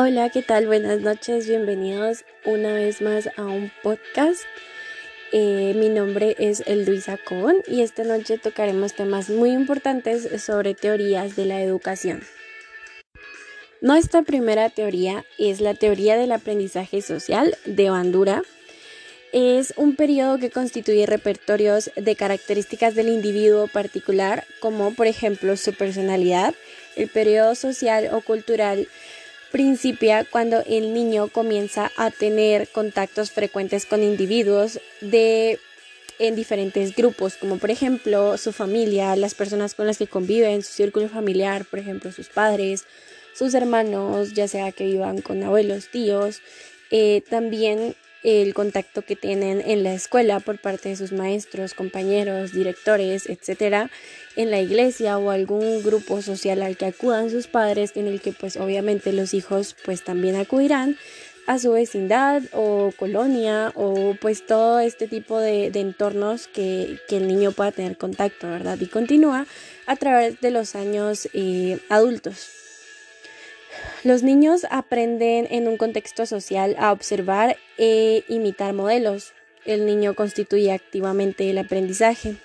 Hola, ¿qué tal? Buenas noches, bienvenidos una vez más a un podcast. Eh, mi nombre es Luisa Con y esta noche tocaremos temas muy importantes sobre teorías de la educación. Nuestra primera teoría es la teoría del aprendizaje social de Bandura. Es un periodo que constituye repertorios de características del individuo particular, como por ejemplo su personalidad, el periodo social o cultural principia cuando el niño comienza a tener contactos frecuentes con individuos de en diferentes grupos, como por ejemplo su familia, las personas con las que conviven, su círculo familiar, por ejemplo sus padres, sus hermanos, ya sea que vivan con abuelos, tíos, eh, también el contacto que tienen en la escuela por parte de sus maestros, compañeros, directores, etcétera, en la iglesia o algún grupo social al que acudan sus padres, en el que pues obviamente los hijos pues también acudirán a su vecindad o colonia o pues todo este tipo de, entornos que, el niño pueda tener contacto, ¿verdad? Y continúa a través de los años eh, adultos. Los niños aprenden en un contexto social a observar e imitar modelos. El niño constituye activamente el aprendizaje.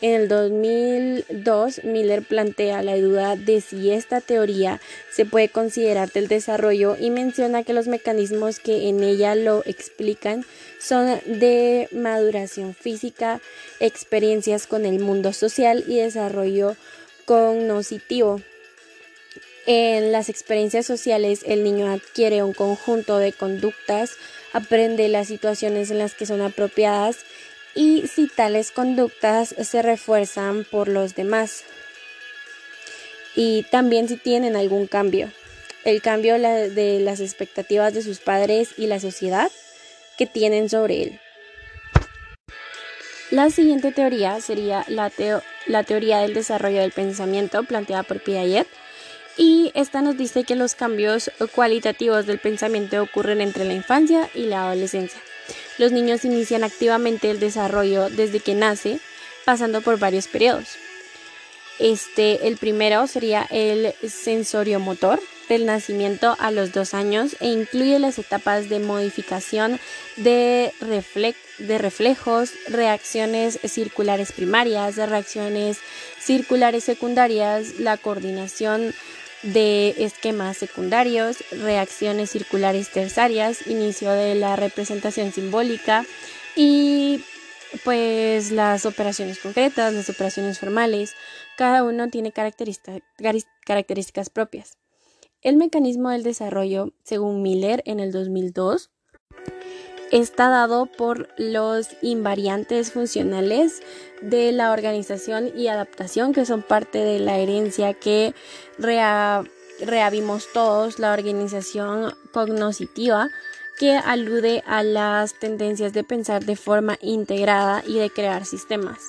En el 2002, Miller plantea la duda de si esta teoría se puede considerar del desarrollo y menciona que los mecanismos que en ella lo explican son de maduración física, experiencias con el mundo social y desarrollo cognoscitivo. En las experiencias sociales, el niño adquiere un conjunto de conductas, aprende las situaciones en las que son apropiadas y si tales conductas se refuerzan por los demás. Y también si tienen algún cambio. El cambio de las expectativas de sus padres y la sociedad que tienen sobre él. La siguiente teoría sería la, la teoría del desarrollo del pensamiento planteada por Piaget y esta nos dice que los cambios cualitativos del pensamiento ocurren entre la infancia y la adolescencia. Los niños inician activamente el desarrollo desde que nace, pasando por varios periodos. Este, el primero sería el sensorio motor del nacimiento a los dos años e incluye las etapas de modificación de, de reflejos, reacciones circulares primarias, reacciones circulares secundarias, la coordinación de esquemas secundarios, reacciones circulares terciarias, inicio de la representación simbólica y pues las operaciones concretas, las operaciones formales, cada uno tiene características propias. El mecanismo del desarrollo, según Miller en el 2002, está dado por los invariantes funcionales de la organización y adaptación que son parte de la herencia que reavimos todos, la organización cognoscitiva que alude a las tendencias de pensar de forma integrada y de crear sistemas.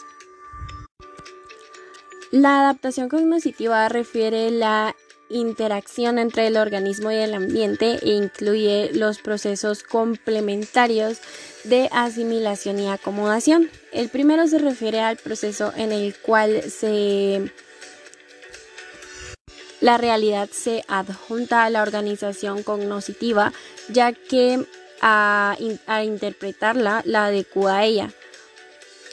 La adaptación cognoscitiva refiere la interacción entre el organismo y el ambiente e incluye los procesos complementarios de asimilación y acomodación. El primero se refiere al proceso en el cual se la realidad se adjunta a la organización cognoscitiva, ya que a, a interpretarla la adecua a ella.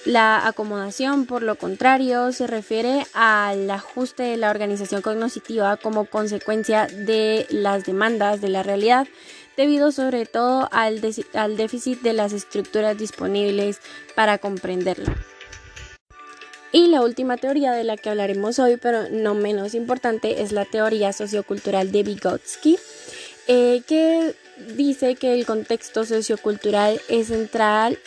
La acomodación, por lo contrario, se refiere al ajuste de la organización cognitiva como consecuencia de las demandas de la realidad, debido sobre todo al, déficit de las estructuras disponibles para comprenderla. Y la última teoría de la que hablaremos hoy, pero no menos importante, es la teoría sociocultural de Vygotsky, eh, que dice que el contexto sociocultural es central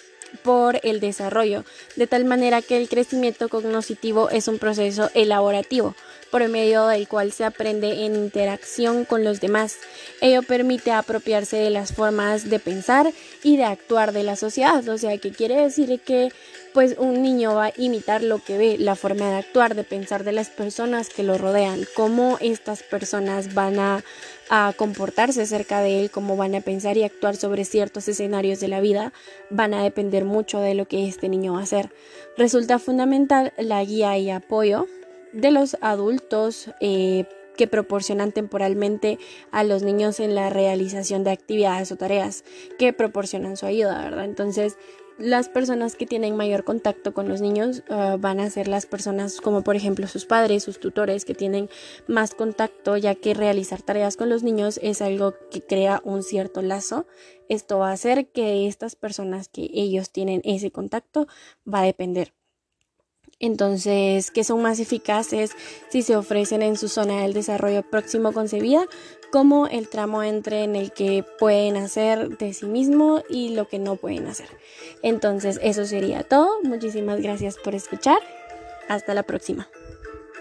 por el desarrollo, de tal manera que el crecimiento cognitivo es un proceso elaborativo, por medio del cual se aprende en interacción con los demás. Ello permite apropiarse de las formas de pensar y de actuar de la sociedad, o sea, que quiere decir que pues un niño va a imitar lo que ve, la forma de actuar, de pensar de las personas que lo rodean, cómo estas personas van a, comportarse cerca de él, cómo van a pensar y actuar sobre ciertos escenarios de la vida, van a depender mucho de lo que este niño va a hacer. Resulta fundamental la guía y apoyo de los adultos eh, que proporcionan temporalmente a los niños en la realización de actividades o tareas que proporcionan su ayuda, ¿verdad? Entonces, las personas que tienen mayor contacto con los niños ah, van a ser las personas como por ejemplo sus padres, sus tutores que tienen más contacto ya que realizar tareas con los niños es algo que crea un cierto lazo. Esto va a hacer que estas personas que ellos tienen ese contacto va a depender entonces que son más eficaces si se ofrecen en su zona del desarrollo próximo concebida, como el tramo entre en el que pueden hacer de sí mismo y lo que no pueden hacer. Entonces eso sería todo. Muchísimas gracias por escuchar. Hasta la próxima.